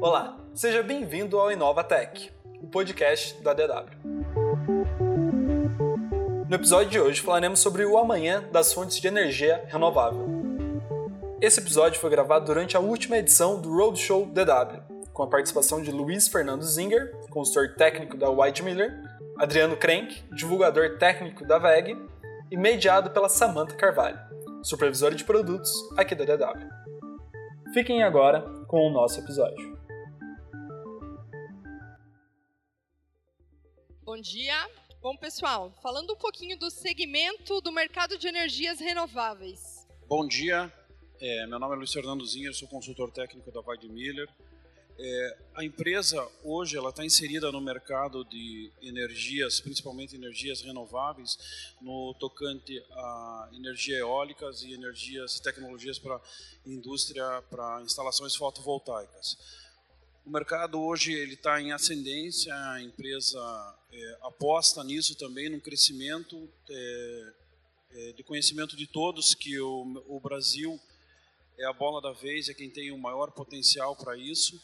Olá, seja bem-vindo ao InovaTech, o podcast da DW. No episódio de hoje falaremos sobre o amanhã das fontes de energia renovável. Esse episódio foi gravado durante a última edição do Roadshow DW, com a participação de Luiz Fernando Zinger, consultor técnico da White Miller, Adriano Krenk, divulgador técnico da VEG, e mediado pela Samantha Carvalho, supervisora de produtos aqui da DW. Fiquem agora com o nosso episódio. Bom dia. Bom, pessoal, falando um pouquinho do segmento do mercado de energias renováveis. Bom dia, é, meu nome é Luiz Fernando Zinha, sou consultor técnico da Weid Miller. É, a empresa hoje ela está inserida no mercado de energias, principalmente energias renováveis, no tocante a energia eólicas e energias, tecnologias para indústria, para instalações fotovoltaicas. O mercado hoje ele está em ascendência, a empresa é, aposta nisso também, num crescimento é, é, de conhecimento de todos que o, o, Brasil é a bola da vez, é quem tem o maior potencial para isso.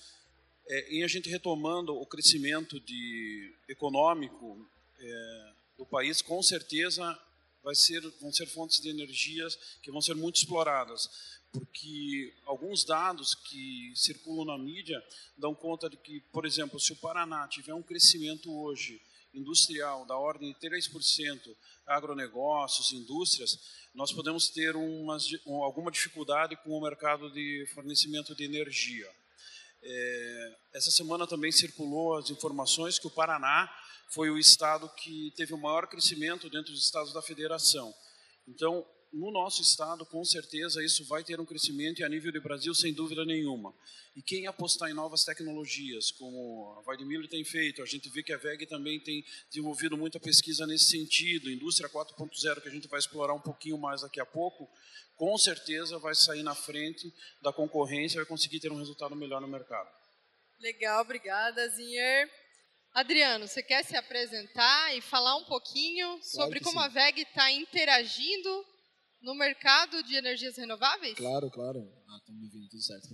É, em a gente retomando o crescimento de, econômico é, do país, com certeza vai ser, vão ser fontes de energias que vão ser muito exploradas porque alguns dados que circulam na mídia dão conta de que, por exemplo, se o Paraná tiver um crescimento hoje industrial da ordem de 3%, agronegócios, indústrias, nós podemos ter umas, alguma dificuldade com o mercado de fornecimento de energia. É, essa semana também circulou as informações que o Paraná foi o estado que teve o maior crescimento dentro dos estados da federação. Então, no nosso estado, com certeza, isso vai ter um crescimento e a nível de Brasil, sem dúvida nenhuma. E quem apostar em novas tecnologias, como a Vaidemiller tem feito, a gente vê que a VEG também tem desenvolvido muita pesquisa nesse sentido, indústria 4.0, que a gente vai explorar um pouquinho mais daqui a pouco, com certeza vai sair na frente da concorrência e vai conseguir ter um resultado melhor no mercado. Legal, obrigada, Zinher. Adriano, você quer se apresentar e falar um pouquinho sobre como sim. a VEG está interagindo no mercado de energias renováveis? Claro, claro. Ah, estão me ouvindo, tudo certo.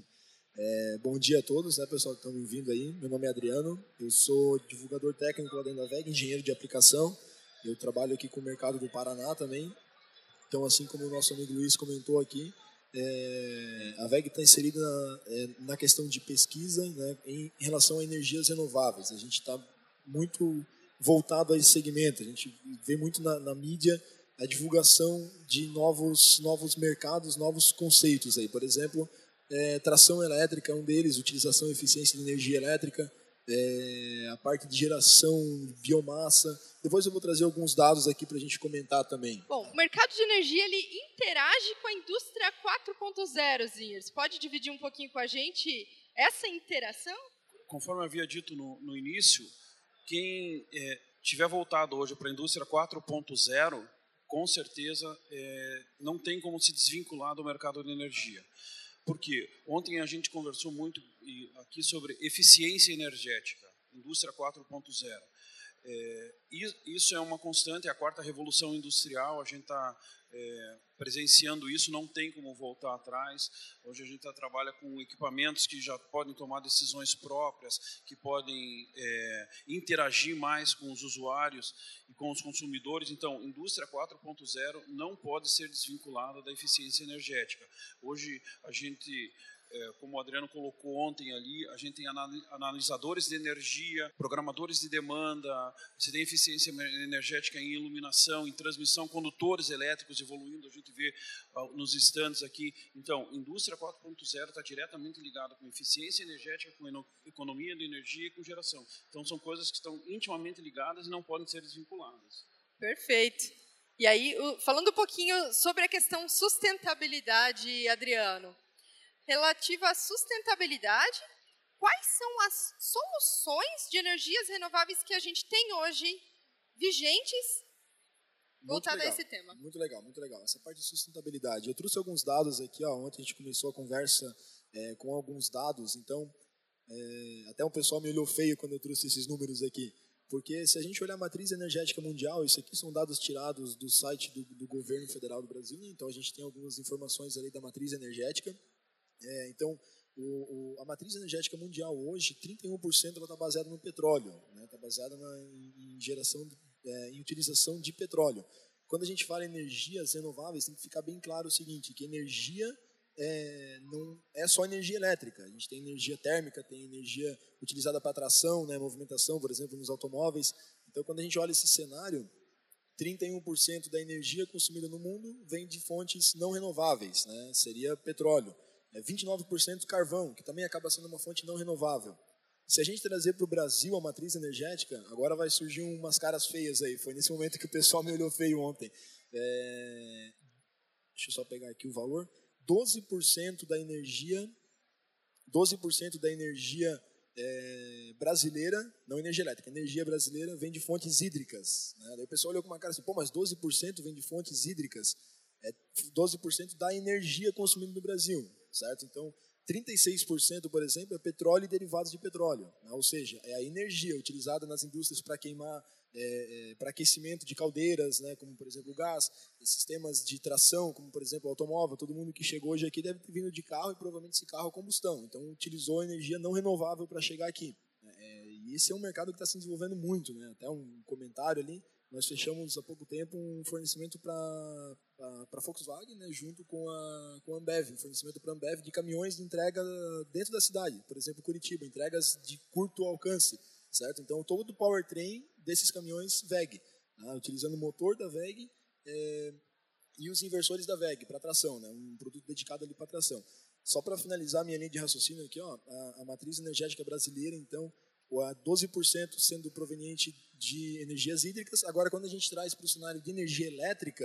É, bom dia a todos, né, pessoal que estão me ouvindo aí. Meu nome é Adriano, eu sou divulgador técnico lá dentro da VEG, engenheiro de aplicação. Eu trabalho aqui com o mercado do Paraná também. Então, assim como o nosso amigo Luiz comentou aqui, é, a VEG está inserida na, é, na, questão de pesquisa né, em, em, relação a energias renováveis. A gente está muito voltado a esse segmento. A gente vê muito na, na mídia a divulgação de novos, novos mercados, novos conceitos aí. Por exemplo, é, tração elétrica é um deles, utilização e eficiência de energia elétrica, é, a parte de geração, biomassa. Depois eu vou trazer alguns dados aqui para a gente comentar também. Bom, o mercado de energia ele interage com a indústria 4.0, Zinhers. Pode dividir um pouquinho com a gente essa interação? Conforme eu havia dito no, no início, quem é, tiver voltado hoje para a indústria 4.0 com certeza é, não tem como se desvincular do mercado de energia. Porque ontem a gente conversou muito aqui sobre eficiência energética, indústria 4.0. É, isso é uma constante, é a quarta revolução industrial, a gente está é, presenciando isso, não tem como voltar atrás. Hoje a gente tá, trabalha com equipamentos que já podem tomar decisões próprias, que podem é, interagir mais com os usuários e com os consumidores. Então, indústria 4.0 não pode ser desvinculada da eficiência energética. Hoje a gente é, como o Adriano colocou ontem ali, a gente tem analisadores de energia, programadores de demanda, você tem eficiência energética em iluminação, em transmissão, condutores elétricos evoluindo, a gente vê uh, nos estantes aqui. Então, indústria 4.0 está diretamente ligada com eficiência energética, com economia de energia e com geração. Então, são coisas que estão intimamente ligadas e não podem ser desvinculadas. Perfeito. E aí, falando um pouquinho sobre a questão sustentabilidade, Adriano relativa à sustentabilidade. Quais são as soluções de energias renováveis que a gente tem hoje vigentes voltada a esse tema? Muito legal, muito legal. Essa parte de sustentabilidade. Eu trouxe alguns dados aqui. Ó, ontem a gente começou a conversa é, com alguns dados. Então, é, até o pessoal me olhou feio quando eu trouxe esses números aqui. Porque se a gente olhar a matriz energética mundial, isso aqui são dados tirados do site do, do governo federal do Brasil. Então, a gente tem algumas informações ali da matriz energética. É, então, o, o, a matriz energética mundial hoje, 31% ela está baseada no petróleo, está né? Tá baseada na, em geração, é, em utilização de petróleo. Quando a gente fala em energias renováveis, tem que ficar bem claro o seguinte, que energia é, não é só energia elétrica. A gente tem energia térmica, tem energia utilizada para tração, né, movimentação, por exemplo, nos automóveis. Então, quando a gente olha esse cenário, 31% da energia consumida no mundo vem de fontes não renováveis, né? seria petróleo. É 29% carvão, que também acaba sendo uma fonte não renovável. Se a gente trazer para o Brasil a matriz energética, agora vai surgir umas caras feias aí. Foi nesse momento que o pessoal me olhou feio ontem. É... Deixa eu só pegar aqui o valor. 12% da energia, 12% da energia é, brasileira, não energia elétrica, energia brasileira vem de fontes hídricas. Né? Daí o pessoal olhou com uma cara assim, pô, mas 12% vem de fontes hídricas, é 12% da energia consumida no Brasil, certo? Então, 36%, por exemplo, é petróleo e derivados de petróleo, né? ou seja, é a energia utilizada nas indústrias para queimar é, é, para aquecimento de caldeiras, né, como por exemplo o gás, sistemas de tração, como por exemplo o automóvel. Todo mundo que chegou hoje aqui deve ter vindo de carro e provavelmente esse carro é combustão. Então utilizou energia não renovável para chegar aqui. É, e esse é um mercado que está se desenvolvendo muito. Né? Até um comentário ali, nós fechamos há pouco tempo um fornecimento para a Volkswagen, né, junto com a, com a Ambev, fornecimento para a Ambev de caminhões de entrega dentro da cidade, por exemplo, Curitiba, entregas de curto alcance, certo? Então, todo o powertrain desses caminhões VEG, né, utilizando o motor da VEG é, e os inversores da VEG para tração, né, um produto dedicado ali para tração. Só para finalizar minha linha de raciocínio aqui, ó, a, a matriz energética brasileira, então, a 12% sendo proveniente de energias hídricas. Agora, quando a gente traz para o cenário de energia elétrica,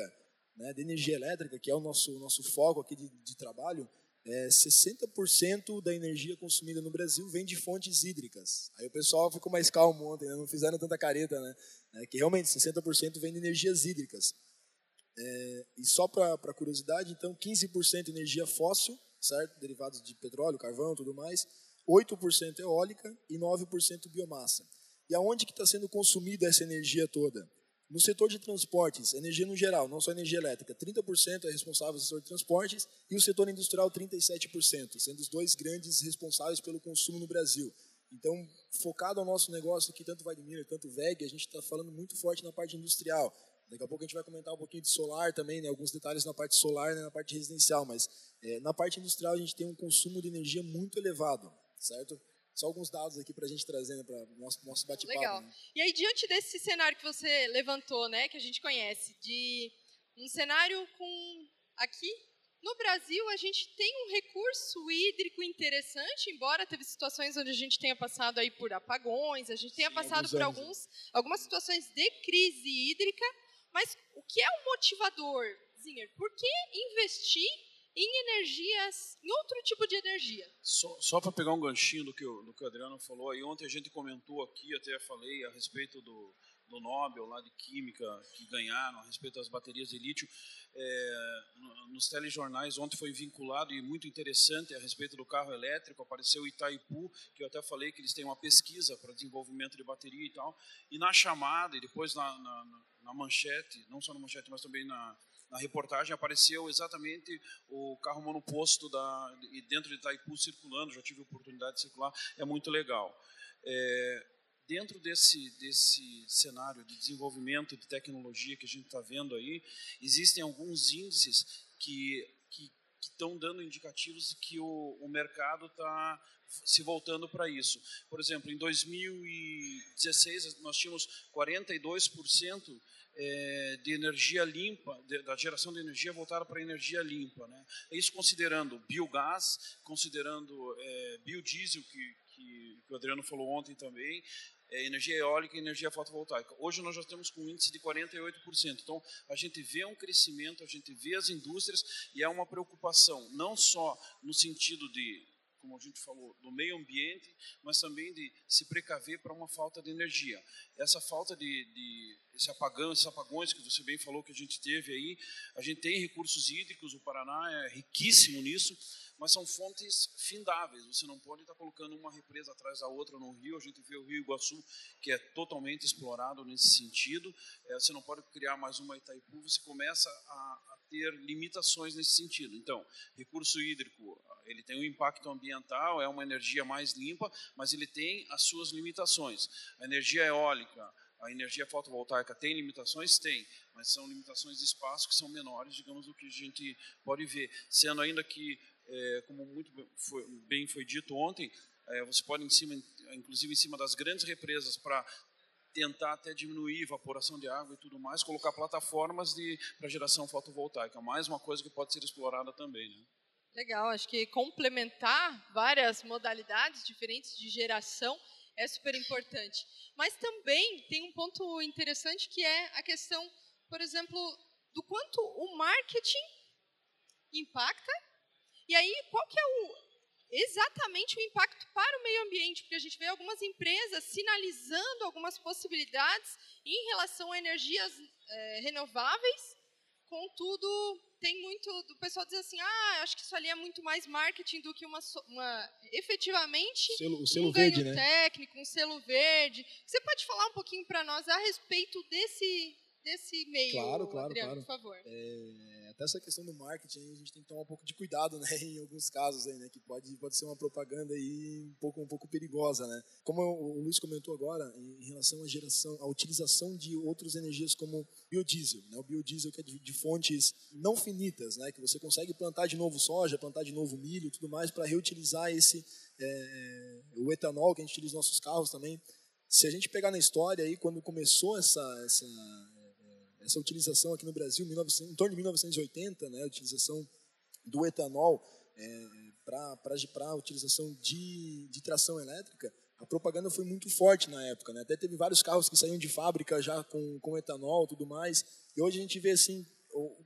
né, de energia elétrica, que é o nosso, nosso foco aqui de, de trabalho, é, 60% da energia consumida no Brasil vem de fontes hídricas. Aí o pessoal ficou mais calmo ontem, né? não fizeram tanta careta, né? É, que realmente 60% vem de energias hídricas. É, e só para curiosidade, então, 15% energia fóssil, certo? Derivados de petróleo, carvão, tudo mais. 8% eólica e 9% biomassa. E aonde que está sendo consumida essa energia toda? No setor de transportes, energia no geral, não só energia elétrica, 30% é responsável do setor de transportes e o setor industrial 37%, sendo os dois grandes responsáveis pelo consumo no Brasil. Então, focado ao nosso negócio aqui, tanto Wagner, tanto VEG, a gente está falando muito forte na parte industrial. Daqui a pouco a gente vai comentar um pouquinho de solar também, né, alguns detalhes na parte solar, né, na parte residencial, mas é, na parte industrial a gente tem um consumo de energia muito elevado, certo? Só alguns dados aqui para a gente trazer né, para o nosso, nosso bate-papo. Legal. Né? E aí, diante desse cenário que você levantou, né, que a gente conhece, de um cenário com aqui no Brasil, a gente tem um recurso hídrico interessante, embora teve situações onde a gente tenha passado aí por apagões, a gente tenha Sim, passado por anos, alguns, algumas situações de crise hídrica, mas o que é o motivador, Zinger? Por que investir em energias, em outro tipo de energia. Só, só para pegar um ganchinho do que, o, do que o Adriano falou, aí ontem a gente comentou aqui, até falei a respeito do, do Nobel lá de Química que ganharam, a respeito das baterias de lítio. É, nos telejornais ontem foi vinculado e muito interessante a respeito do carro elétrico, apareceu Itaipu, que eu até falei que eles têm uma pesquisa para desenvolvimento de bateria e tal, e na chamada e depois na, na, na manchete, não só na manchete, mas também na, na reportagem apareceu exatamente o carro monoposto da, dentro de Itaipu circulando, já tive a oportunidade de circular, é muito legal. É, dentro desse, desse cenário de desenvolvimento de tecnologia que a gente está vendo aí, existem alguns índices que estão dando indicativos de que o, o mercado está se voltando para isso. Por exemplo, em 2016 nós tínhamos 42% é, de energia limpa, de, da geração de energia voltada para energia limpa. Né? Isso considerando biogás, considerando é, biodiesel, que, que, que, o Adriano falou ontem também, é, energia eólica e energia fotovoltaica. Hoje nós já estamos com um índice de 48%. Então, a gente vê um crescimento, a gente vê as indústrias e é uma preocupação, não só no sentido de como a gente falou, do meio ambiente, mas também de se precaver para uma falta de energia. Essa falta de, de esse apagão, esses apagões que você bem falou que a gente teve aí, a gente tem recursos hídricos, o Paraná é riquíssimo nisso, mas são fontes findáveis. Você não pode estar colocando uma represa atrás da outra no rio. A gente vê o Rio Iguaçu, que é totalmente explorado nesse sentido. É, você não pode criar mais uma Itaipu. Você começa a, a ter limitações nesse sentido. Então, recurso hídrico, Ele tem um impacto ambiental, é uma energia mais limpa, mas ele tem as suas limitações. A energia eólica, a energia fotovoltaica tem limitações? Tem, mas são limitações de espaço que são menores, digamos, do que a gente pode ver. Sendo ainda que, é, como muito foi, bem foi dito ontem, é, você pode, em cima, inclusive em cima das grandes represas, para tentar até diminuir a evaporação de água e tudo mais, colocar plataformas para geração fotovoltaica. Mais uma coisa que pode ser explorada também. Né? Legal, acho que complementar várias modalidades diferentes de geração é super importante. Mas também tem um ponto interessante que é a questão, por exemplo, do quanto o marketing impacta. E aí, qual que é o, exatamente o impacto para o meio ambiente, porque a gente vê algumas empresas sinalizando algumas possibilidades em relação a energias é, renováveis, contudo, tem muito do pessoal dizer assim, ah, acho que isso ali é muito mais marketing do que uma, uma efetivamente selo, o selo um verde, né? técnico, um selo verde. Você pode falar um pouquinho para nós a respeito desse desse meio, claro, claro, Adriano, claro. por favor. É, até essa questão do marketing, a gente tem que tomar um pouco de cuidado, né, em alguns casos aí, né, que pode, pode ser uma propaganda aí um pouco, um pouco perigosa, né. Como o Luiz comentou agora, em relação à geração, à utilização de outras energias como biodiesel, né, o biodiesel que é de, de fontes não finitas, né, que você consegue plantar de novo soja, plantar de novo milho, tudo mais para reutilizar esse é, o etanol que a gente utiliza nos nossos carros também. Se a gente pegar na história aí, quando começou essa, essa essa utilização aqui no Brasil, em torno de 1980, né, a utilização do etanol é, para a utilização de, de tração elétrica, a propaganda foi muito forte na época. Né? Até teve vários carros que saíam de fábrica já com, com etanol tudo mais. E hoje a gente vê assim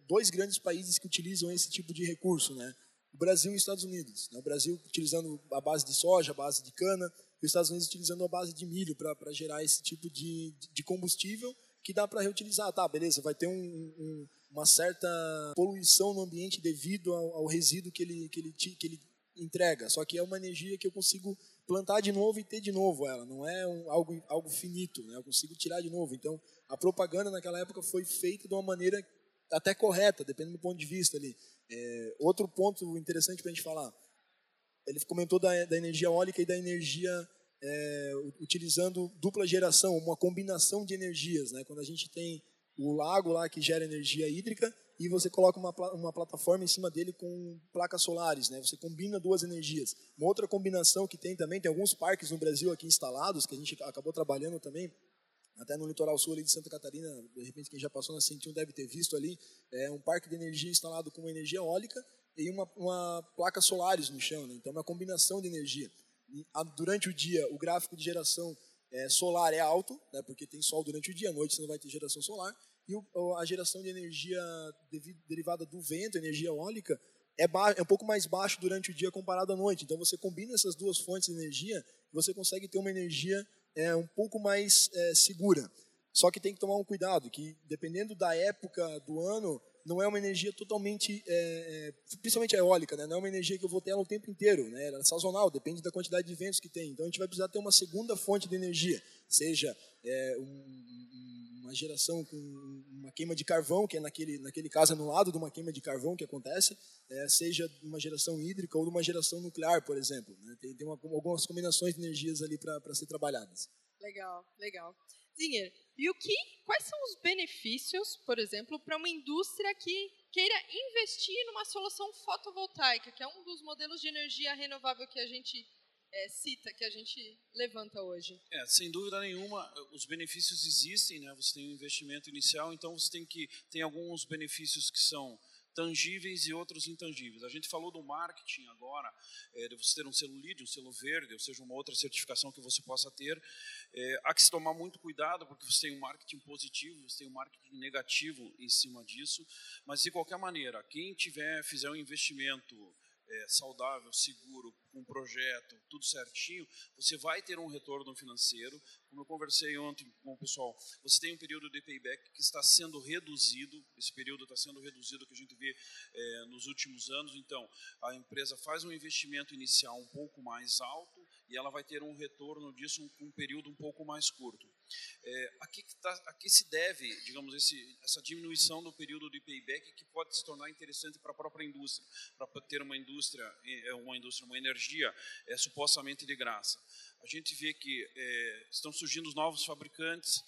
dois grandes países que utilizam esse tipo de recurso, né? O Brasil e os Estados Unidos. Né? O Brasil utilizando a base de soja, a base de cana, e os Estados Unidos utilizando a base de milho para gerar esse tipo de, de combustível que dá para reutilizar. Tá, beleza, vai ter um, um, uma certa poluição no ambiente devido ao, ao, resíduo que ele, que, ele, que ele entrega. Só que é uma energia que eu consigo plantar de novo e ter de novo ela. Não é um, algo, algo finito, né? eu consigo tirar de novo. Então, a propaganda naquela época foi feita de uma maneira até correta, dependendo do ponto de vista ali. É, outro ponto interessante para a gente falar, ele comentou da, da energia eólica e da energia é, utilizando dupla geração, uma combinação de energias. Né? Quando a gente tem o lago lá que gera energia hídrica e você coloca uma, uma plataforma em cima dele com placas solares, né? Você combina duas energias. Uma outra combinação que tem também, tem alguns parques no Brasil aqui instalados, que a gente acabou trabalhando também, até no litoral sul ali de Santa Catarina, de repente quem já passou na 101 deve ter visto ali, é um parque de energia instalado com energia eólica e uma, uma placa solares no chão, né? Então é uma combinação de energia durante o dia o gráfico de geração é, solar é alto, né, porque tem sol durante o dia, à noite você não vai ter geração solar, e o, a geração de energia derivada do vento, energia eólica, é, é, um pouco mais baixo durante o dia comparado à noite. Então você combina essas duas fontes de energia e você consegue ter uma energia é, um pouco mais é, segura. Só que tem que tomar um cuidado, que dependendo da época do ano, não é uma energia totalmente, é, é, principalmente a eólica, né? não é uma energia que eu vou ter ela o tempo inteiro, né? ela é sazonal, depende da quantidade de ventos que tem. Então a gente vai precisar ter uma segunda fonte de energia, seja é, um, uma geração com uma queima de carvão, que é naquele, naquele caso anulado de uma queima de carvão que acontece, é, seja uma geração hídrica ou uma geração nuclear, por exemplo. Né? Tem, tem uma, algumas combinações de energias ali para ser trabalhadas. Legal, legal. Zinher, e o que, quais são os benefícios, por exemplo, para uma indústria que queira investir numa solução fotovoltaica, que é um dos modelos de energia renovável que a gente é, cita, que a gente levanta hoje? É, sem dúvida nenhuma, os benefícios existem, né? Você tem um investimento inicial, então você tem que tem alguns benefícios que são tangíveis e outros intangíveis. A gente falou do marketing agora, é, de você ter um selo LEED, um selo verde, ou seja, uma outra certificação que você possa ter. É, há que se tomar muito cuidado, porque você tem um marketing positivo, você tem um marketing negativo em cima disso, mas de qualquer maneira, quem tiver, fizer um investimento é, saudável, seguro, com um projeto, tudo certinho, você vai ter um retorno financeiro. Como eu conversei ontem com o pessoal, você tem um período de payback que está sendo reduzido, esse período está sendo reduzido que a gente vê é, nos últimos anos. Então, a empresa faz um investimento inicial um pouco mais alto e ela vai ter um retorno disso com um, um período um pouco mais curto. É, a, que, tá, a que se deve, digamos, esse, essa diminuição do período de payback que pode se tornar interessante para a própria indústria, para ter uma indústria, é, uma indústria, uma energia é, supostamente de graça. A gente vê que é, estão surgindo novos fabricantes,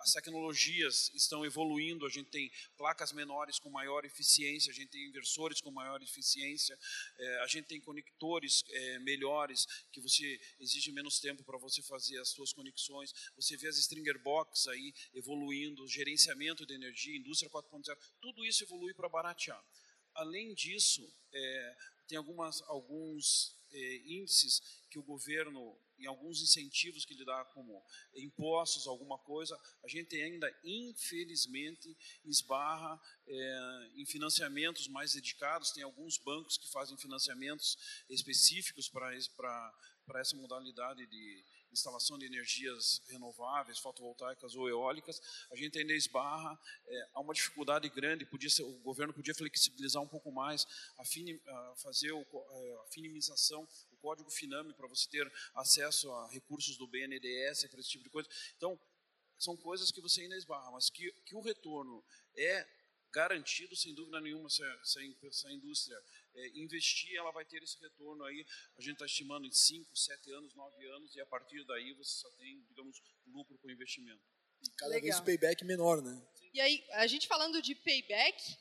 as tecnologias estão evoluindo, a gente tem placas menores com maior eficiência, a gente tem inversores com maior eficiência, é, a gente tem conectores é, melhores, que você exige menos tempo para você fazer as suas conexões, você vê as stringer box aí evoluindo, gerenciamento de energia, indústria 4.0, tudo isso evolui para baratear. Além disso, é, tem algumas, alguns é, índices que o governo em alguns incentivos que ele dá como impostos, alguma coisa, a gente ainda, infelizmente, esbarra é, em financiamentos mais dedicados. Tem alguns bancos que fazem financiamentos específicos para essa modalidade de instalação de energias renováveis, fotovoltaicas ou eólicas. A gente ainda esbarra, é, há uma dificuldade grande, podia ser, o governo podia flexibilizar um pouco mais, a, a fazer o, é, a finimização código FINAME para você ter acesso a recursos do BNDES para esse tipo de coisa. Então, são coisas que você ainda esbarra, mas que, que o retorno é garantido, sem dúvida nenhuma, se a, se a indústria é, investir, ela vai ter esse retorno aí, a gente está estimando em 5, 7 anos, 9 anos, e a partir daí você só tem, digamos, lucro com investimento. E cada Legal. vez o payback menor, né? E aí, a gente falando de payback,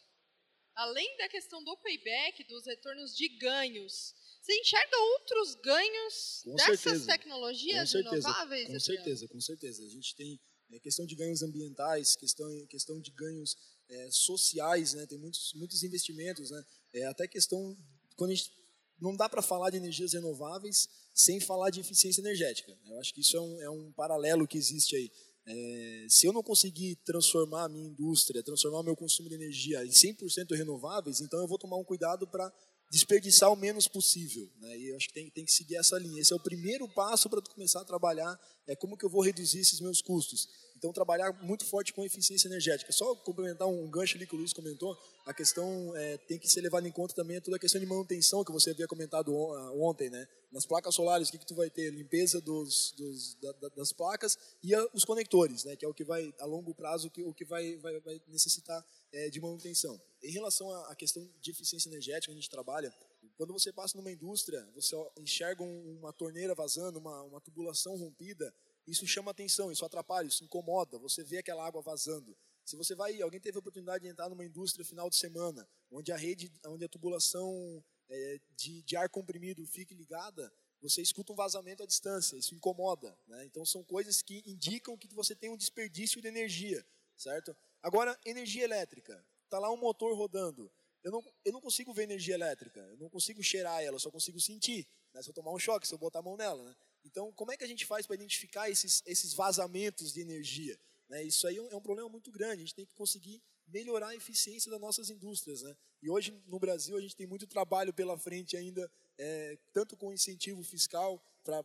além da questão do payback, dos retornos de ganhos, você enxerga outros ganhos com dessas certeza. tecnologias com renováveis? Com certeza, com certeza. A gente tem é, questão de ganhos ambientais, questão, questão de ganhos é, sociais, né? tem muitos, muitos investimentos. Né? É, até questão, quando a gente, não dá para falar de energias renováveis sem falar de eficiência energética. Eu acho que isso é um, é um paralelo que existe aí. É, se eu não conseguir transformar a minha indústria, transformar o meu consumo de energia em 100% renováveis, então eu vou tomar um cuidado para desperdiçar o menos possível. Né? E eu acho que tem, tem que seguir essa linha. Esse é o primeiro passo para começar a trabalhar é como que eu vou reduzir esses meus custos. Então, trabalhar muito forte com eficiência energética. Só complementar um gancho ali que o Luiz comentou, a questão é, tem que ser levada em conta também toda a questão de manutenção que você havia comentado ah, ontem, né? Nas placas solares, o que, que tu vai ter? Limpeza dos, dos da, das placas e a, os conectores, né? Que é o que vai, a longo prazo, que, o que vai, vai, vai necessitar é, de manutenção. Em relação à questão de eficiência energética, a gente trabalha, quando você passa numa indústria, você enxerga uma torneira vazando, uma, uma tubulação rompida, isso chama atenção, isso atrapalha, isso incomoda, você vê aquela água vazando. Se você vai, alguém teve a oportunidade de entrar numa indústria final de semana, onde a rede, onde a tubulação é, de, de, ar comprimido fique ligada, você escuta um vazamento à distância, isso incomoda. Né? Então são coisas que indicam que você tem um desperdício de energia, certo? Agora, energia elétrica, está lá um motor rodando, eu não, eu não consigo ver energia elétrica, eu não consigo cheirar ela, eu só consigo sentir. Né? Se eu tomar um choque, se eu botar a mão nela. Né? Então, como é que a gente faz para identificar esses, esses vazamentos de energia? Né? Isso aí é, é um problema muito grande. A gente tem que conseguir melhorar a eficiência das nossas indústrias. Né? E hoje, no Brasil, a gente tem muito trabalho pela frente ainda, é, tanto com incentivo fiscal. Pra,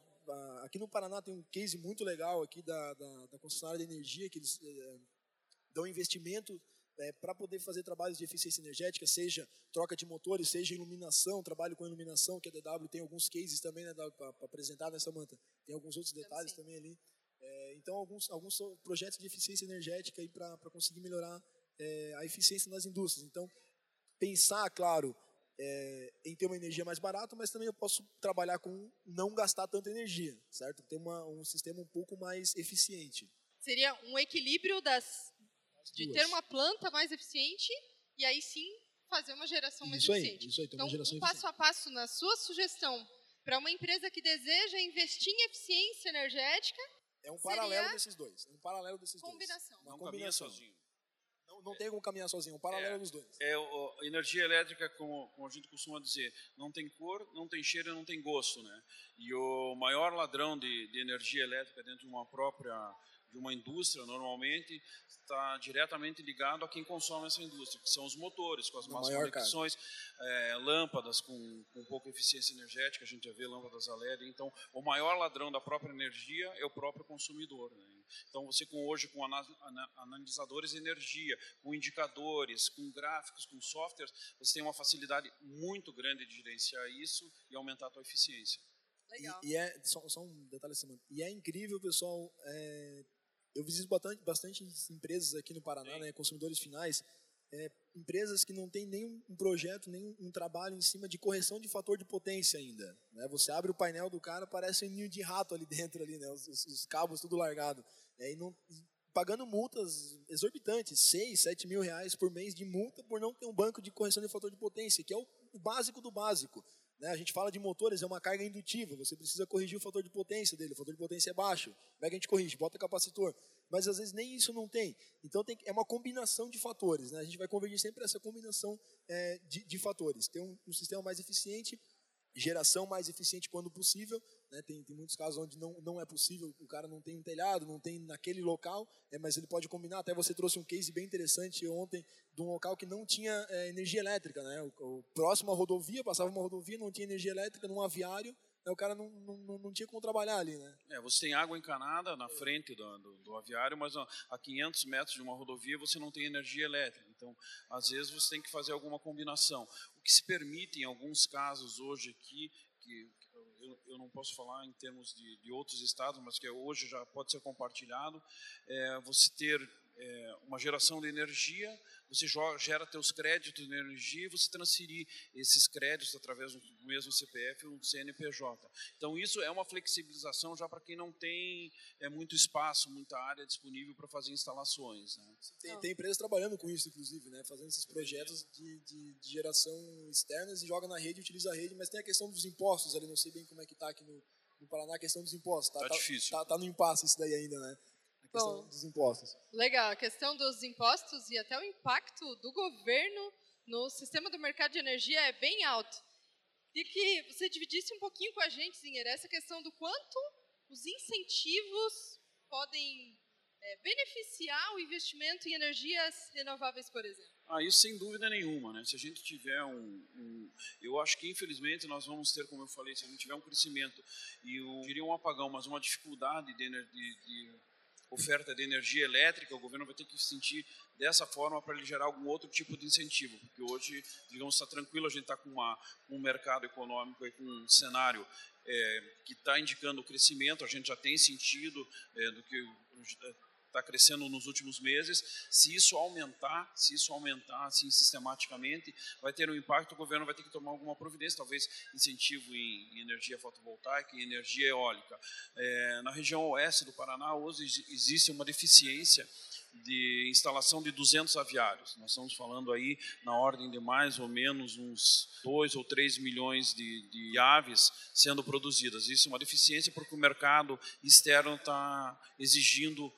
aqui no Paraná tem um case muito legal aqui da, da, da concessionária de energia, que eles é, dão investimento é, para poder fazer trabalhos de eficiência energética, seja troca de motores, seja iluminação, trabalho com iluminação, que a DW tem alguns cases também né, para apresentar nessa manta. Tem alguns outros detalhes também ali. É, então, alguns, alguns projetos de eficiência energética para conseguir melhorar é, a eficiência nas indústrias. Então, pensar, claro, é, em ter uma energia mais barata, mas também eu posso trabalhar com não gastar tanta energia, certo? Ter uma, um sistema um pouco mais eficiente. Seria um equilíbrio das de ter uma planta mais eficiente e aí sim fazer uma geração mais isso eficiente. Aí, isso aí, então, um passo a passo na sua sugestão para uma empresa que deseja investir em eficiência energética. É um paralelo desses dois. É um paralelo desses combinação. dois. Uma não combinação. sozinho. Não, não tem como caminhar sozinho, é um paralelo é, dos dois. É, o, energia elétrica, como, como, a gente costuma dizer, não tem cor, não tem cheiro e não tem gosto. Né? E o maior ladrão de, de energia elétrica dentro de uma própria de uma indústria, normalmente, está diretamente ligado a quem consome essa indústria, que são os motores, com as más conexões, é, lâmpadas com, com pouca eficiência energética, a gente já vê lâmpadas a LED. Então, o maior ladrão da própria energia é o próprio consumidor. Né? Então, você com hoje, com analisadores de energia, com indicadores, com gráficos, com softwares, você tem uma facilidade muito grande de gerenciar isso e aumentar a sua eficiência. Legal. E, e é, só, só, um detalhe, e é incrível, pessoal, é, eu visito bastante, bastante empresas aqui no Paraná, né, consumidores finais, é, empresas que não têm nenhum projeto, nenhum um trabalho em cima de correção de fator de potência ainda. Né? Você abre o painel do cara, parece um ninho de rato ali dentro, ali, né? os, os, os cabos tudo largado. É, e não, pagando multas exorbitantes, 6, 7 mil reais por mês de multa por não ter um banco de correção de fator de potência, que é o, o básico do básico. Né? A gente fala de motores, é uma carga indutiva, você precisa corrigir o fator de potência dele, o fator de potência é baixo, como é que a gente corrige? Bota capacitor. Mas às vezes nem isso não tem. Então tem, é uma combinação de fatores. Né? A gente vai convergir sempre essa combinação é, de, de, fatores. Ter um, um sistema mais eficiente geração mais eficiente quando possível. Né? Tem, tem, muitos casos onde não, não é possível, o cara não tem um telhado, não tem naquele local, é, mas ele pode combinar. Até você trouxe um case bem interessante ontem de um local que não tinha é, energia elétrica. Né? O, o, próximo à rodovia, passava uma rodovia, não tinha energia elétrica, num aviário, né? o cara não, não, não tinha como trabalhar ali. Né? É, você tem água encanada na frente do, do, do aviário, mas a 500 metros de uma rodovia você não tem energia elétrica. Então, às vezes, você tem que fazer alguma combinação que se permite em alguns casos hoje aqui, que eu, não posso falar em termos de, de, outros estados, mas que hoje já pode ser compartilhado, é você ter é, uma geração de energia você gera teus créditos de energia e você transferir esses créditos através do mesmo CPF ou um CNPJ. Então isso é uma flexibilização já para quem não tem é, muito espaço, muita área disponível para fazer instalações. Né? Tem, tem, empresas trabalhando com isso, inclusive, né? fazendo esses projetos de, de, de, geração externas e joga na rede, utiliza a rede, mas tem a questão dos impostos ali, não sei bem como é que está aqui no, no Paraná a questão dos impostos. Tá, tá, tá difícil. Tá, tá no impasse isso daí ainda, né? Questão Bom, dos impostos. Legal, a questão dos impostos e até o impacto do governo no sistema do mercado de energia é bem alto. E que você dividisse um pouquinho com a gente, Zinher, essa questão do quanto os incentivos podem é, beneficiar o investimento em energias renováveis, por exemplo. Ah, isso sem dúvida nenhuma, né? Se a gente tiver um, um, eu acho que infelizmente nós vamos ter, como eu falei, se a gente tiver um crescimento e eu diria um apagão, mas uma dificuldade de, de, de oferta de energia elétrica, o governo vai ter que sentir dessa forma para ele gerar algum outro tipo de incentivo, porque hoje, digamos, está tranquilo, a gente está com, uma, um mercado econômico, e com um cenário é, que está indicando o crescimento, a gente já tem sentido é, do que está crescendo nos últimos meses. Se isso aumentar, se isso aumentar assim sistematicamente, vai ter um impacto. O governo vai ter que tomar alguma providência, talvez incentivo em, energia fotovoltaica e energia eólica. É, na região oeste do Paraná hoje existe uma deficiência de instalação de 200 aviários. Nós estamos falando aí na ordem de mais ou menos uns 2 ou 3 milhões de, de aves sendo produzidas. Isso é uma deficiência porque o mercado externo está exigindo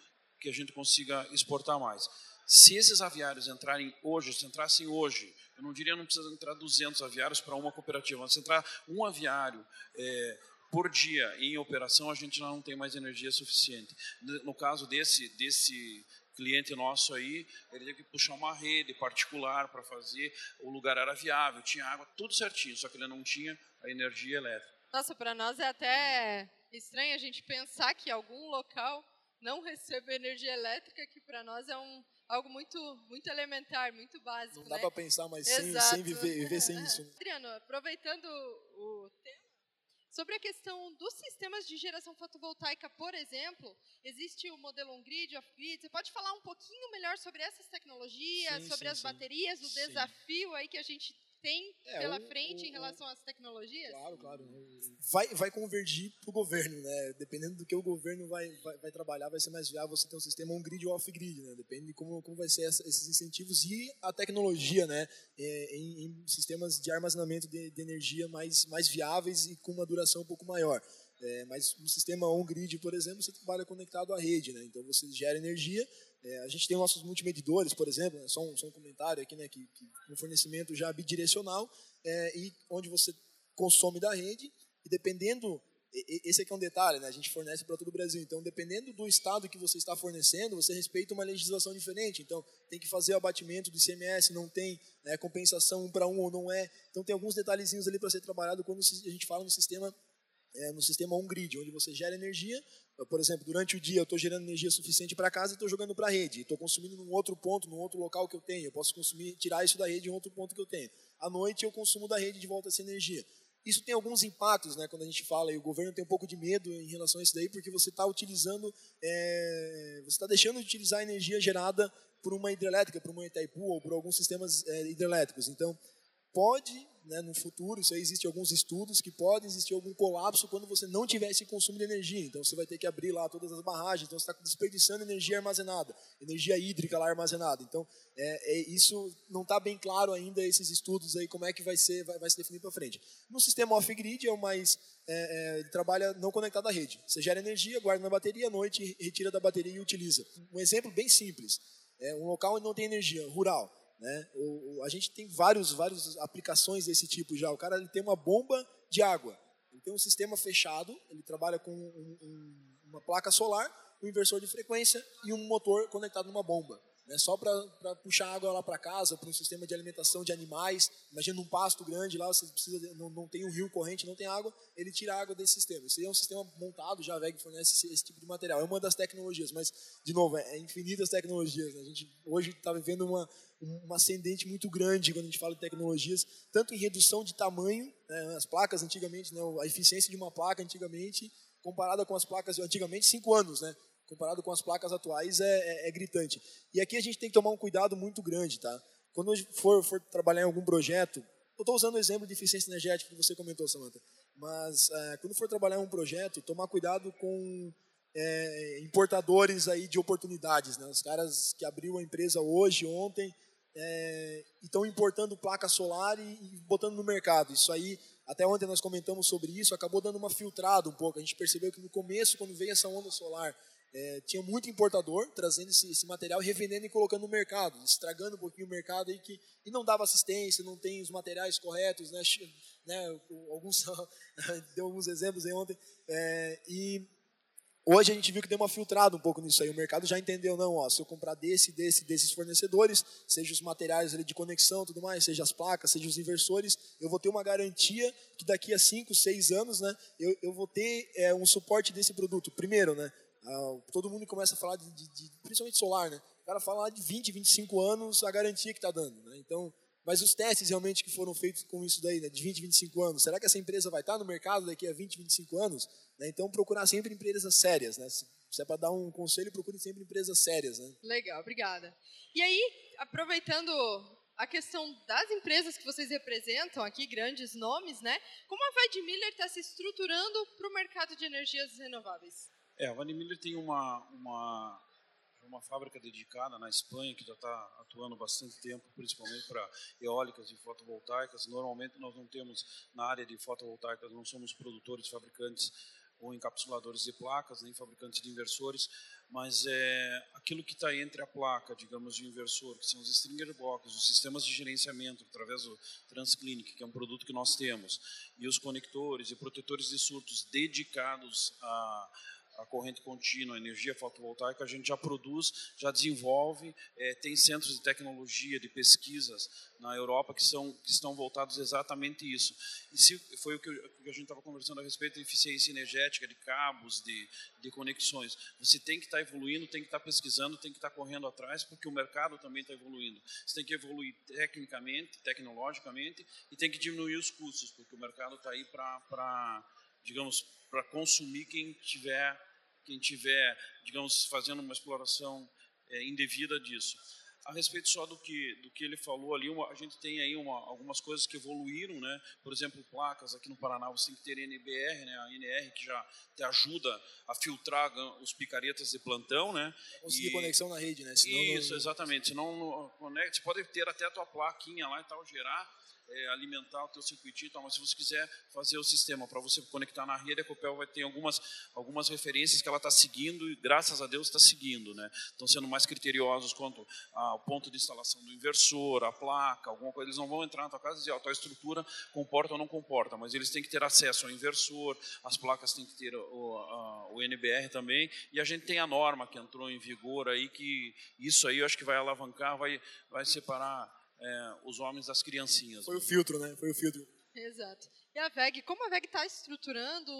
que a gente consiga exportar mais. Se esses aviários entrarem hoje, se entrassem hoje, eu não diria não precisa entrar 200 aviários para uma cooperativa, mas se entrar um aviário é, por dia em operação, a gente não tem mais energia suficiente. No caso desse, desse cliente nosso aí, ele teve que puxar uma rede particular para fazer, o lugar era viável, tinha água, tudo certinho, só que ele não tinha a energia elétrica. Nossa, para nós é até estranho a gente pensar que algum local não recebo energia elétrica, que para nós é um, algo muito, muito elementar, muito básico. Não dá né? para pensar mais sem, sem, viver, viver sem isso. Né? Adriano, aproveitando o tema, sobre a questão dos sistemas de geração fotovoltaica, por exemplo, existe o modelo on-grid, off-grid. Você pode falar um pouquinho melhor sobre essas tecnologias, sim, sobre sim, as sim. baterias, o desafio aí que a gente tem é, pela o, frente o, em relação às tecnologias? Claro, claro. Vai, vai convergir para o governo, né? Dependendo do que o governo vai, vai, vai, trabalhar, vai ser mais viável você ter um sistema on-grid ou off-grid, né? Depende de como, como vai ser essa, esses incentivos e a tecnologia, né? É, em, em, sistemas de armazenamento de, de, energia mais, mais viáveis e com uma duração um pouco maior. É, mas no sistema on-grid, por exemplo, você trabalha conectado à rede, né? Então você gera energia. É, a gente tem nossos multimedidores, por exemplo, né, só, um, só, um, comentário aqui, né, que, que um fornecimento já bidirecional, é, e onde você consome da rede, e dependendo, esse aqui é um detalhe, né, a gente fornece para todo o Brasil, então dependendo do estado que você está fornecendo, você respeita uma legislação diferente, então tem que fazer o abatimento do ICMS, não tem né, compensação um para um ou não é, então tem alguns detalhezinhos ali para ser trabalhado quando a gente fala no sistema é, no sistema on-grid, onde você gera energia. Por exemplo, durante o dia eu estou gerando energia suficiente para casa e estou jogando para a rede. Estou consumindo num outro ponto, num outro local que eu tenho. Eu posso consumir, tirar isso da rede em outro ponto que eu tenho. À noite eu consumo da rede de volta essa energia. Isso tem alguns impactos, né, quando a gente fala, e o governo tem um pouco de medo em relação a isso daí, porque você está utilizando, é, você está deixando de utilizar a energia gerada por uma hidrelétrica, por uma Itaipu ou por alguns sistemas é, hidrelétricos. Então, pode, né, no futuro, isso aí existe alguns estudos que pode existir algum colapso quando você não tiver esse consumo de energia. Então você vai ter que abrir lá todas as barragens, então você está desperdiçando energia armazenada, energia hídrica lá armazenada. Então é, é isso não está bem claro ainda esses estudos aí como é que vai ser, vai, vai se definir para frente. No sistema off-grid é o mais é, é, ele trabalha não conectado à rede. Você gera energia, guarda na bateria, à noite retira da bateria e utiliza. Um exemplo bem simples: é um local onde não tem energia, rural né? O, o, a gente tem vários, várias aplicações desse tipo já. O cara ele tem uma bomba de água, ele tem um sistema fechado, ele trabalha com um, um, uma placa solar, um inversor de frequência e um motor conectado numa bomba né, só para puxar água lá para casa, para um sistema de alimentação de animais. Imagina um pasto grande lá, você precisa não, não tem um rio corrente, não tem água, ele tira a água desse sistema. Isso é um sistema montado, já a VEG fornece esse, esse, tipo de material. É uma das tecnologias, mas, de novo, é, é infinitas tecnologias. Né? A gente hoje está vivendo uma, uma ascendente muito grande quando a gente fala de tecnologias, tanto em redução de tamanho, né, as placas antigamente, né, a eficiência de uma placa antigamente, comparada com as placas de antigamente, cinco anos, né? Comparado com as placas atuais, é, é, é, gritante. E aqui a gente tem que tomar um cuidado muito grande, tá? Quando for, for trabalhar em algum projeto, eu estou usando o exemplo de eficiência energética que você comentou, Samantha, mas é, quando for trabalhar em um projeto, tomar cuidado com é, importadores aí de oportunidades, né? Os caras que abriu a empresa hoje, ontem, é, estão importando placa solar e, e botando no mercado. Isso aí até ontem nós comentamos sobre isso, acabou dando uma filtrada um pouco. A gente percebeu que no começo, quando veio essa onda solar, é, tinha muito importador trazendo esse, esse, material, revendendo e colocando no mercado, estragando um pouquinho o mercado aí que e não dava assistência, não tem os materiais corretos, né? né alguns deu alguns exemplos aí ontem é, e hoje a gente viu que deu uma filtrada um pouco nisso aí. O mercado já entendeu não, ó, se eu comprar desse, desse, desses fornecedores, seja os materiais ali de conexão, tudo mais, seja as placas, seja os inversores, eu vou ter uma garantia que daqui a 5, 6 anos, né, eu, eu vou ter é, um suporte desse produto. Primeiro, né, ah, todo mundo começa a falar de, de, de, principalmente solar, né? O cara fala de 20, 25 anos a garantia que está dando, né? Então, mas os testes realmente que foram feitos com isso daí, né, de 20, 25 anos, será que essa empresa vai estar no mercado daqui a 20, 25 anos? Né? Então, procurar sempre empresas sérias, né? Se, se é para dar um conselho, procure sempre empresas sérias, né? Legal, obrigada. E aí, aproveitando a questão das empresas que vocês representam aqui, grandes nomes, né? Como a Vai Miller está se estruturando para o mercado de energias renováveis? É, a Van Miller tem uma, uma, uma fábrica dedicada na Espanha que já está atuando bastante tempo, principalmente para eólicas e fotovoltaicas. Normalmente nós não temos, na área de fotovoltaicas, não somos produtores, fabricantes ou encapsuladores de placas, nem fabricantes de inversores, mas é aquilo que está entre a placa, digamos, de inversor, que são os stringer boxes, os sistemas de gerenciamento através do Transclinic, que é um produto que nós temos, e os conectores e protetores de surtos dedicados a a corrente contínua, a energia fotovoltaica, a gente já produz, já desenvolve, é, tem centros de tecnologia, de pesquisas na Europa que, são, que estão voltados exatamente isso. E se, foi o que, o que a gente estava conversando a respeito da eficiência energética, de cabos, de, de conexões. Você tem que estar tá evoluindo, tem que estar tá pesquisando, tem que estar tá correndo atrás, porque o mercado também está evoluindo. Você tem que evoluir tecnicamente, tecnologicamente, e tem que diminuir os custos, porque o mercado está aí para, digamos, para consumir quem tiver, quem tiver, digamos, fazendo uma exploração é, indevida disso. A respeito só do que do que ele falou ali, uma, a gente tem aí uma, algumas coisas que evoluíram, né? Por exemplo, placas aqui no Paraná você tem que ter NBR, né? A NR que já te ajuda a filtrar os picaretas de plantão, né? Conseguir e, conexão na rede, né? Senão isso, não... exatamente. Senão, conecta, você pode ter até a tua plaquinha lá e tal, gerar é, alimentar o teu circuitinho, então, mas se você quiser fazer o sistema para você conectar na rede, a Copel vai ter algumas, algumas referências que ela está seguindo e graças a Deus está seguindo, né? Estão sendo mais criteriosos quanto ao ponto de instalação do inversor, a placa, alguma coisa. Eles não vão entrar na tua casa e dizer, a tua estrutura comporta ou não comporta, mas eles têm que ter acesso ao inversor, as placas têm que ter o, a, o NBR também, e a gente tem a norma que entrou em vigor aí, que isso aí eu acho que vai alavancar, vai, vai separar é, os homens das criancinhas. Foi o filtro, né? Foi o filtro. Exato. E a VEG, como a VEG está estruturando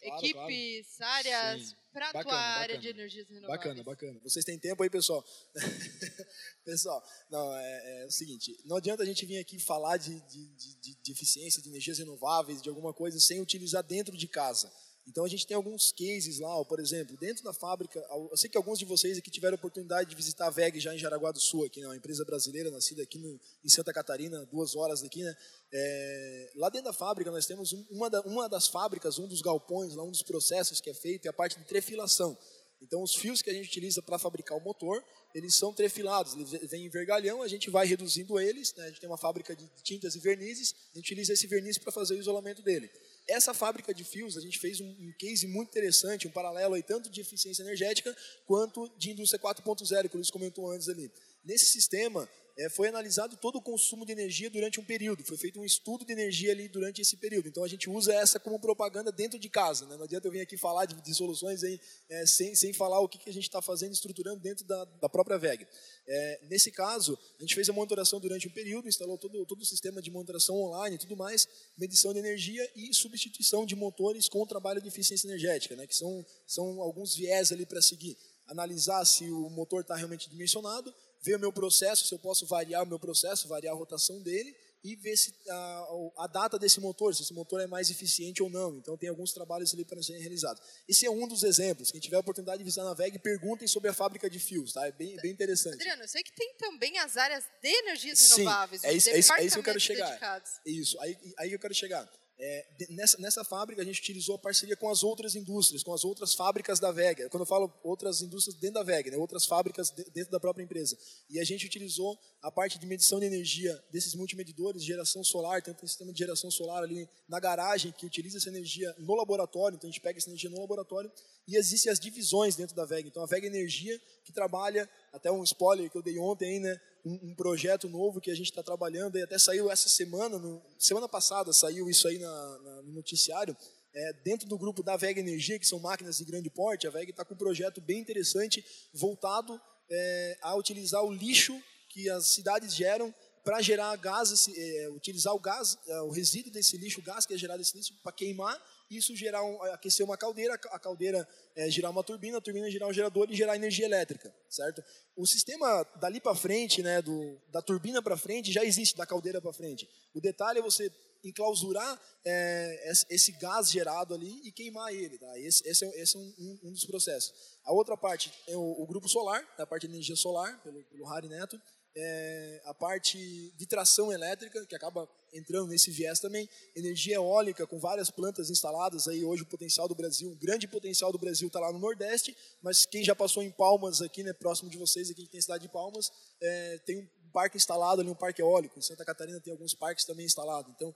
claro, equipes, claro. áreas para a tua área bacana. de energias renováveis. Bacana, bacana. Vocês têm tempo aí, pessoal? pessoal, não, é, é, o seguinte, não adianta a gente vir aqui falar de, de, de, de eficiência, de energias renováveis, de alguma coisa, sem utilizar dentro de casa. Então a gente tem alguns cases lá, por exemplo, dentro da fábrica, eu sei que alguns de vocês aqui tiveram oportunidade de visitar a VEG já em Jaraguá do Sul, aqui, né, uma empresa brasileira nascida aqui no, em Santa Catarina, duas horas daqui, né? É, lá dentro da fábrica nós temos uma, da, uma das fábricas, um dos galpões, lá um dos processos que é feito é a parte de trefilação. Então os fios que a gente utiliza para fabricar o motor, eles são trefilados, eles vêm em vergalhão, a gente vai reduzindo eles, né? a gente tem uma fábrica de tintas e vernizes, a gente utiliza esse verniz para fazer o isolamento dele. Essa fábrica de fios, a gente fez um, case muito interessante, um paralelo aí, tanto de eficiência energética quanto de indústria 4.0, que o Luiz comentou antes ali. Nesse sistema, é, foi analisado todo o consumo de energia durante um período, foi feito um estudo de energia ali durante esse período. Então a gente usa essa como propaganda dentro de casa. Né? Não adianta eu vir aqui falar de, de soluções aí, é, sem, sem falar o que, que a gente está fazendo, estruturando dentro da, da própria VEG. É, nesse caso, a gente fez a monitoração durante um período, instalou todo, todo o sistema de monitoração online e tudo mais, medição de energia e substituição de motores com o trabalho de eficiência energética, né? que são, são alguns viés ali para seguir. Analisar se o motor está realmente dimensionado, ver o meu processo, se eu posso variar o meu processo, variar a rotação dele e ver se a, a, data desse motor, se esse motor é mais eficiente ou não. Então tem alguns trabalhos ali para serem realizados. Esse é um dos exemplos. Quem tiver a oportunidade de visitar na VEG, perguntem sobre a fábrica de fios, tá? É bem, bem interessante. Adriano, eu sei que tem também as áreas de energias renováveis. Sim, é isso, é isso, é isso que eu quero chegar. Dedicados. Isso, aí, aí eu quero chegar. É, nessa, nessa fábrica a gente utilizou a parceria com as outras indústrias, com as outras fábricas da Vega. Quando eu falo outras indústrias dentro da Vega, né, outras fábricas dentro da própria empresa. E a gente utilizou a parte de medição de energia desses multimedidores, geração solar, tem um sistema de geração solar ali na garagem que utiliza essa energia no laboratório, então a gente pega essa energia no laboratório e existem as divisões dentro da Vega. Então a Vega Energia que trabalha, até um spoiler que eu dei ontem aí, né, um, um projeto novo que a gente está trabalhando e até saiu essa semana, no, semana passada saiu isso aí na, na, no noticiário, é, dentro do grupo da VEG Energia, que são máquinas de grande porte, a VEG está com um projeto bem interessante voltado é, a utilizar o lixo que as cidades geram para gerar gás, é, utilizar o gás, é, o resíduo desse lixo, o gás que é gerado desse lixo, para queimar, isso gerar um, aquecer uma caldeira, a caldeira é, girar uma turbina, a turbina girar um gerador e gerar energia elétrica, certo? O sistema dali para frente, né, do, da turbina para frente, já existe da caldeira para frente. O detalhe é você enclausurar é, esse gás gerado ali e queimar ele. Tá? Esse, esse, é, esse é um, um, dos processos. A outra parte é o, o grupo solar, a parte de energia solar, pelo, pelo Harry Neto é, a parte de tração elétrica, que acaba entrando nesse viés também, energia eólica, com várias plantas instaladas, aí hoje o potencial do Brasil, o grande potencial do Brasil está lá no Nordeste, mas quem já passou em Palmas aqui, né, próximo de vocês, aqui tem a cidade de Palmas, é, tem um parque instalado ali, um parque eólico, em Santa Catarina tem alguns parques também instalados, então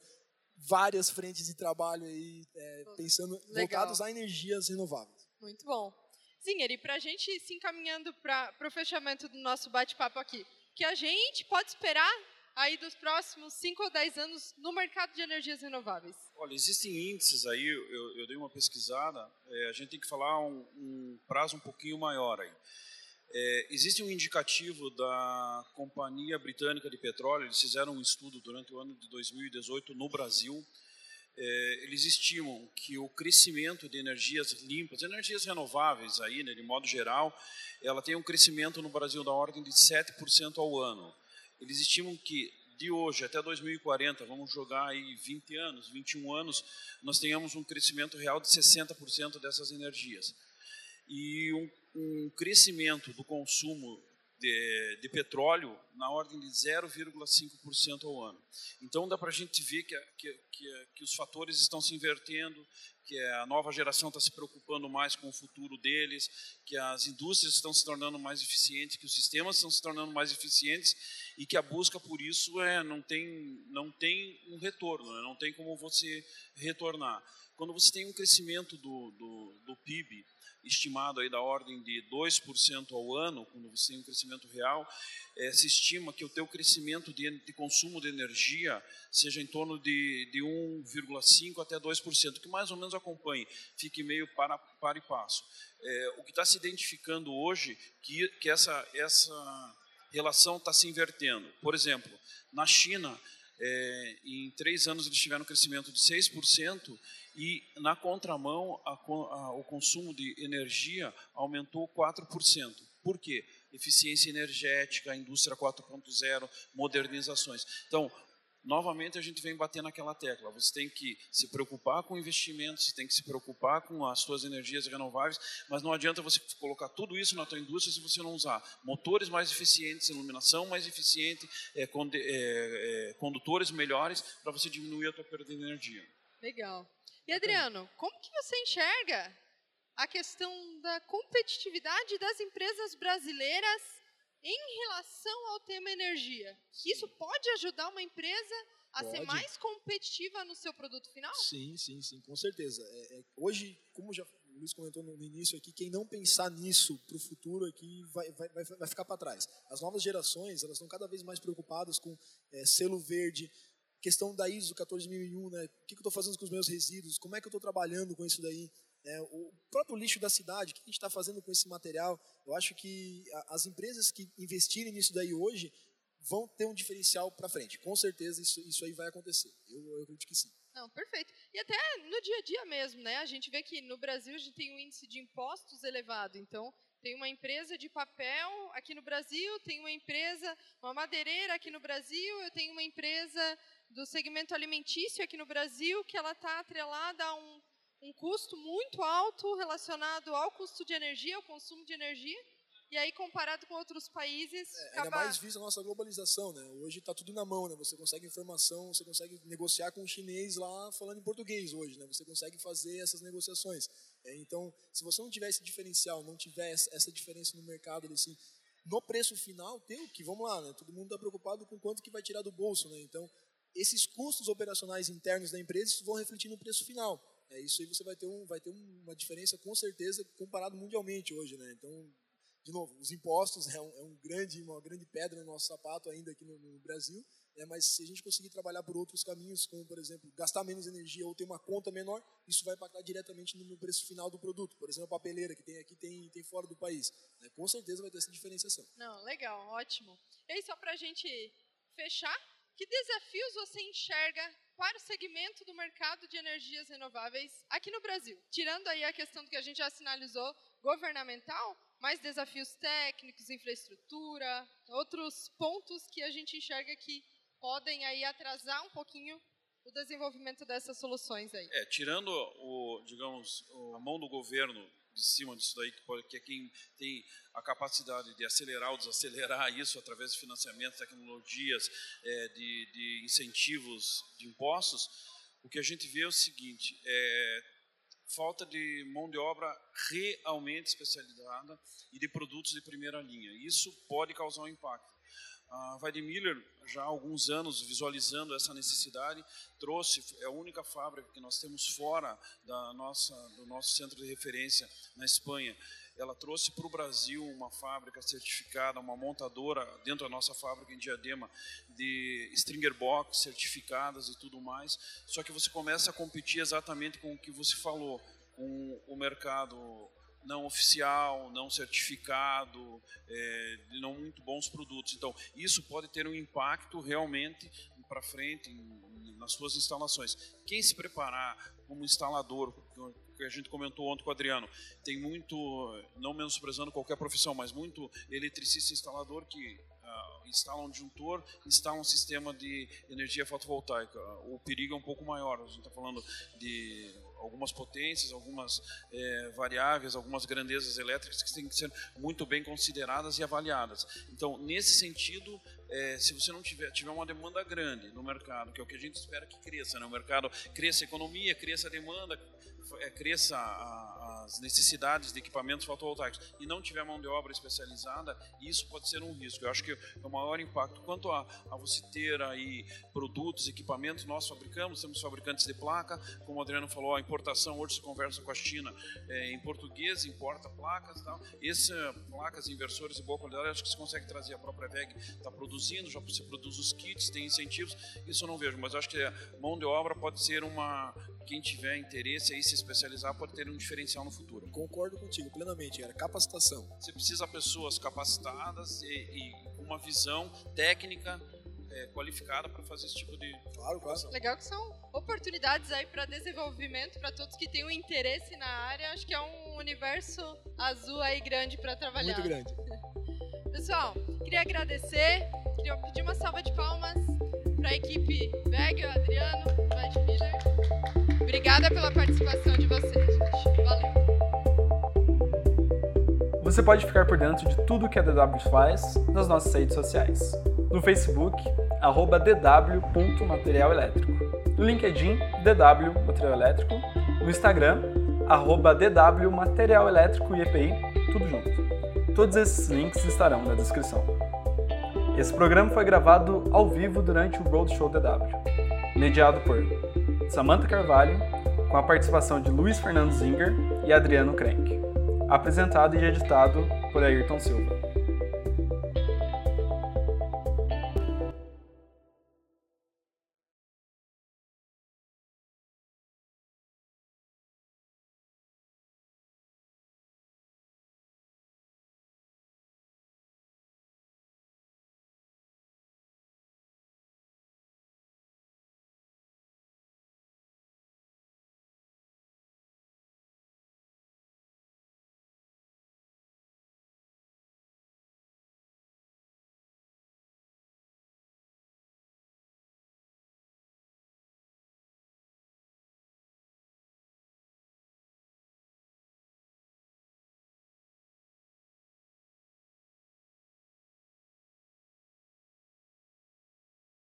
várias frentes de trabalho aí, é, pensando, Legal. voltados a energias renováveis. Muito bom. Sim, Eri, para a gente se encaminhando para o fechamento do nosso bate-papo aqui, que a gente pode esperar aí dos próximos 5 ou 10 anos no mercado de energias renováveis? Olha, existem índices aí, eu, eu dei uma pesquisada, é, a gente tem que falar um, um prazo um pouquinho maior aí. É, existe um indicativo da Companhia Britânica de Petróleo, eles fizeram um estudo durante o ano de 2018 no Brasil, é, eles estimam que o crescimento de energias limpas, energias renováveis aí, né, de modo geral, ela tem um crescimento no Brasil da ordem de 7% ao ano. Eles estimam que de hoje até 2040, vamos jogar aí 20 anos, 21 anos, nós tenhamos um crescimento real de 60% dessas energias. E um, um crescimento do consumo de, de petróleo na ordem de 0,5% ao ano. Então dá para a gente ver que, que, que, que, os fatores estão se invertendo, que a nova geração está se preocupando mais com o futuro deles, que as indústrias estão se tornando mais eficientes, que os sistemas estão se tornando mais eficientes e que a busca por isso é, não, tem, não tem um retorno, né? não tem como você retornar. Quando você tem um crescimento do, do, do PIB estimado aí da ordem de 2% ao ano, quando você tem um crescimento real, é, se estima que o teu crescimento de, de consumo de energia seja em torno de, de 1,5% até 2%, que mais ou menos acompanhe, fique meio para, para e passo. É, o que está se identificando hoje que, que essa, essa relação está se invertendo. Por exemplo, na China, É, em três anos eles tiveram um crescimento de 6% e, na contramão, a, a, o consumo de energia aumentou 4%. Por quê? Eficiência energética, indústria 4.0, modernizações. Então, novamente a gente vem bater naquela tecla. Você tem que se preocupar com investimentos, você tem que se preocupar com as suas energias renováveis, mas não adianta você colocar tudo isso na tua indústria se você não usar motores mais eficientes, iluminação mais eficiente, é, é, é, condutores melhores para você diminuir a tua perda de energia. Legal. E Adriano, como que você enxerga a questão da competitividade das empresas brasileiras em relação ao tema energia, isso pode ajudar uma empresa a pode. ser mais competitiva no seu produto final? Sim, sim, sim, com certeza. É, é, hoje, como já o Luiz comentou no, início aqui, quem não pensar nisso para o futuro aqui vai, vai, vai, vai ficar para trás. As novas gerações elas estão cada vez mais preocupadas com é, selo verde, questão da ISO 14001, né? O que, que eu estou fazendo com os meus resíduos? Como é que eu estou trabalhando com isso daí? É, o próprio lixo da cidade, o que a gente está fazendo com esse material? Eu acho que as empresas que investirem nisso daí hoje vão ter um diferencial para frente. Com certeza isso, isso aí vai acontecer. Eu, eu acredito que sim. Não, perfeito. E até no dia a dia mesmo, né? A gente vê que no Brasil a gente tem um índice de impostos elevado. Então, tem uma empresa de papel aqui no Brasil, tem uma empresa, uma madeireira aqui no Brasil, eu tenho uma empresa do segmento alimentício aqui no Brasil que ela está atrelada a um um custo muito alto relacionado ao custo de energia, ao consumo de energia, e aí comparado com outros países... É, acaba... Ainda mais vista a nossa globalização, né? Hoje está tudo na mão, né? Você consegue informação, você consegue negociar com um chinês lá falando em português hoje, né? Você consegue fazer essas negociações. É, então, se você não tiver esse diferencial, não tiver essa diferença no mercado, assim, no preço final, tem o que, vamos lá, né? Todo mundo está preocupado com quanto que vai tirar do bolso, né? Então, esses custos operacionais internos da empresa vão refletir no preço final. É, isso aí você vai ter, um, vai ter uma diferença com certeza comparado mundialmente hoje, né? Então, de novo, os impostos é, um, é um grande, uma grande pedra no nosso sapato ainda aqui no, no Brasil, né? mas se a gente conseguir trabalhar por outros caminhos, como por exemplo gastar menos energia ou ter uma conta menor, isso vai impactar diretamente no preço final do produto. Por exemplo, a papeleira que tem aqui tem, tem fora do país, né? com certeza vai ter essa diferenciação. Não, legal, ótimo. E aí só para a gente fechar, que desafios você enxerga para o segmento do mercado de energias renováveis aqui no Brasil? Tirando aí a questão do que a gente já sinalizou, governamental, mais desafios técnicos, infraestrutura, outros pontos que a gente enxerga que podem aí atrasar um pouquinho o desenvolvimento dessas soluções aí. É, tirando o, digamos, a mão do governo de cima disso daí, que, é quem tem a capacidade de acelerar ou desacelerar isso através de financiamento, tecnologias, é, de, de, incentivos de impostos, o que a gente vê é o seguinte, é, falta de mão de obra realmente especializada e de produtos de primeira linha. Isso pode causar um impacto. A Weidemiller, já há alguns anos visualizando essa necessidade, trouxe, é a única fábrica que nós temos fora da nossa, do nosso centro de referência na Espanha. Ela trouxe para o Brasil uma fábrica certificada, uma montadora dentro da nossa fábrica em Diadema, de stringer box certificadas e tudo mais. Só que você começa a competir exatamente com o que você falou, com o mercado não oficial, não certificado, é, não muito bons produtos. Então, isso pode ter um impacto realmente para frente em, nas suas instalações. Quem se preparar como instalador, que a gente comentou ontem com o Adriano, tem muito, não menosprezando qualquer profissão, mas muito eletricista instalador que uh, instala um disjuntor, instala um sistema de energia fotovoltaica. O perigo é um pouco maior. A gente está falando de algumas potências, algumas é, variáveis, algumas grandezas elétricas que têm que ser muito bem consideradas e avaliadas. Então, nesse sentido, é, se você não tiver, tiver uma demanda grande no mercado, que é o que a gente espera que cresça, né? o mercado cresça a economia, cresça a demanda, é, cresça a, as necessidades de equipamentos fotovoltaicos e não tiver mão de obra especializada, isso pode ser um risco. Eu acho que é o maior impacto. Quanto a, a você ter aí produtos, equipamentos, nós fabricamos, temos fabricantes de placa, como o Adriano falou, a importação, hoje se conversa com a China é, em português, importa placas e tal. Essas placas, inversores de boa qualidade, acho que se consegue trazer a própria VEG, está produzindo, já se produz os kits, tem incentivos, isso eu não vejo, mas acho que a mão de obra pode ser uma, quem tiver interesse aí se especializar pode ter um diferencial no futuro. Concordo contigo plenamente, era capacitação. Você precisa de pessoas capacitadas e, e com uma visão técnica é, qualificada para fazer esse tipo de Claro, claro. Legal que são oportunidades aí para desenvolvimento para todos que têm um interesse na área. Acho que é um universo azul aí grande para trabalhar. Muito grande. Pessoal, queria agradecer, queria pedir uma salva de palmas para a equipe Veg, Adriano, Bad Miller. Obrigada pela participação de vocês, gente. Valeu. Você pode ficar por dentro de tudo que a DW faz nas nossas redes sociais. No Facebook, arroba dw.materialelétrico. No LinkedIn, DW Material Elétrico. No Instagram, arroba DW Material Elétrico e EPI, tudo junto. Todos esses links estarão na descrição. Esse programa foi gravado ao vivo durante o Roadshow DW, mediado por Samantha Carvalho, com a participação de Luiz Fernando Zinger e Adriano Krenk. Apresentado e editado por Ayrton Silva.